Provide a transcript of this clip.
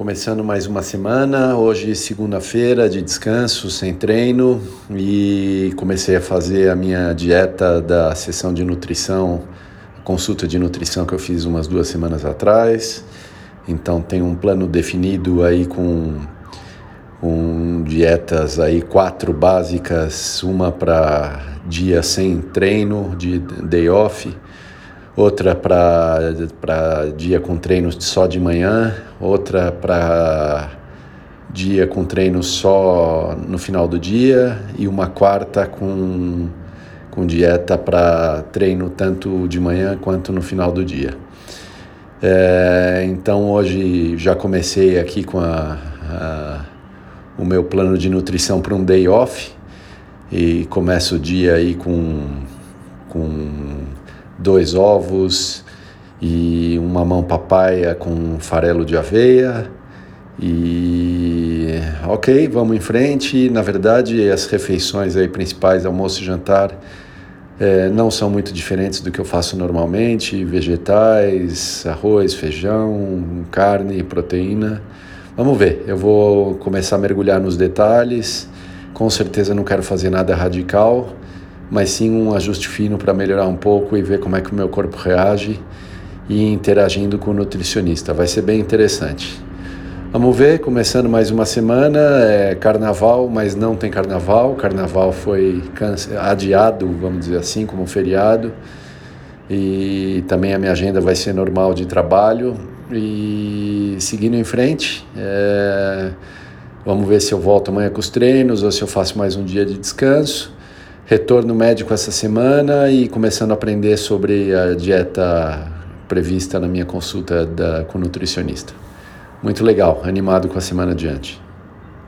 Começando mais uma semana, hoje segunda-feira de descanso, sem treino e comecei a fazer a minha dieta da sessão de nutrição, consulta de nutrição que eu fiz umas duas semanas atrás. Então tem um plano definido aí com, com dietas aí quatro básicas, uma para dia sem treino, de day off outra para dia com treino só de manhã, outra para dia com treino só no final do dia e uma quarta com, com dieta para treino tanto de manhã quanto no final do dia. É, então hoje já comecei aqui com a, a, o meu plano de nutrição para um day off e começo o dia aí com, com dois ovos e uma mão papaya com farelo de aveia. E ok, vamos em frente. Na verdade, as refeições aí principais, almoço e jantar, é, não são muito diferentes do que eu faço normalmente: vegetais, arroz, feijão, carne, proteína. Vamos ver, eu vou começar a mergulhar nos detalhes. Com certeza não quero fazer nada radical mas sim um ajuste fino para melhorar um pouco e ver como é que o meu corpo reage e interagindo com o nutricionista. Vai ser bem interessante. Vamos ver, começando mais uma semana, é carnaval, mas não tem carnaval. Carnaval foi adiado, vamos dizer assim, como feriado. E também a minha agenda vai ser normal de trabalho. E seguindo em frente, é... vamos ver se eu volto amanhã com os treinos ou se eu faço mais um dia de descanso retorno médico essa semana e começando a aprender sobre a dieta prevista na minha consulta da, com nutricionista. Muito legal, animado com a semana adiante.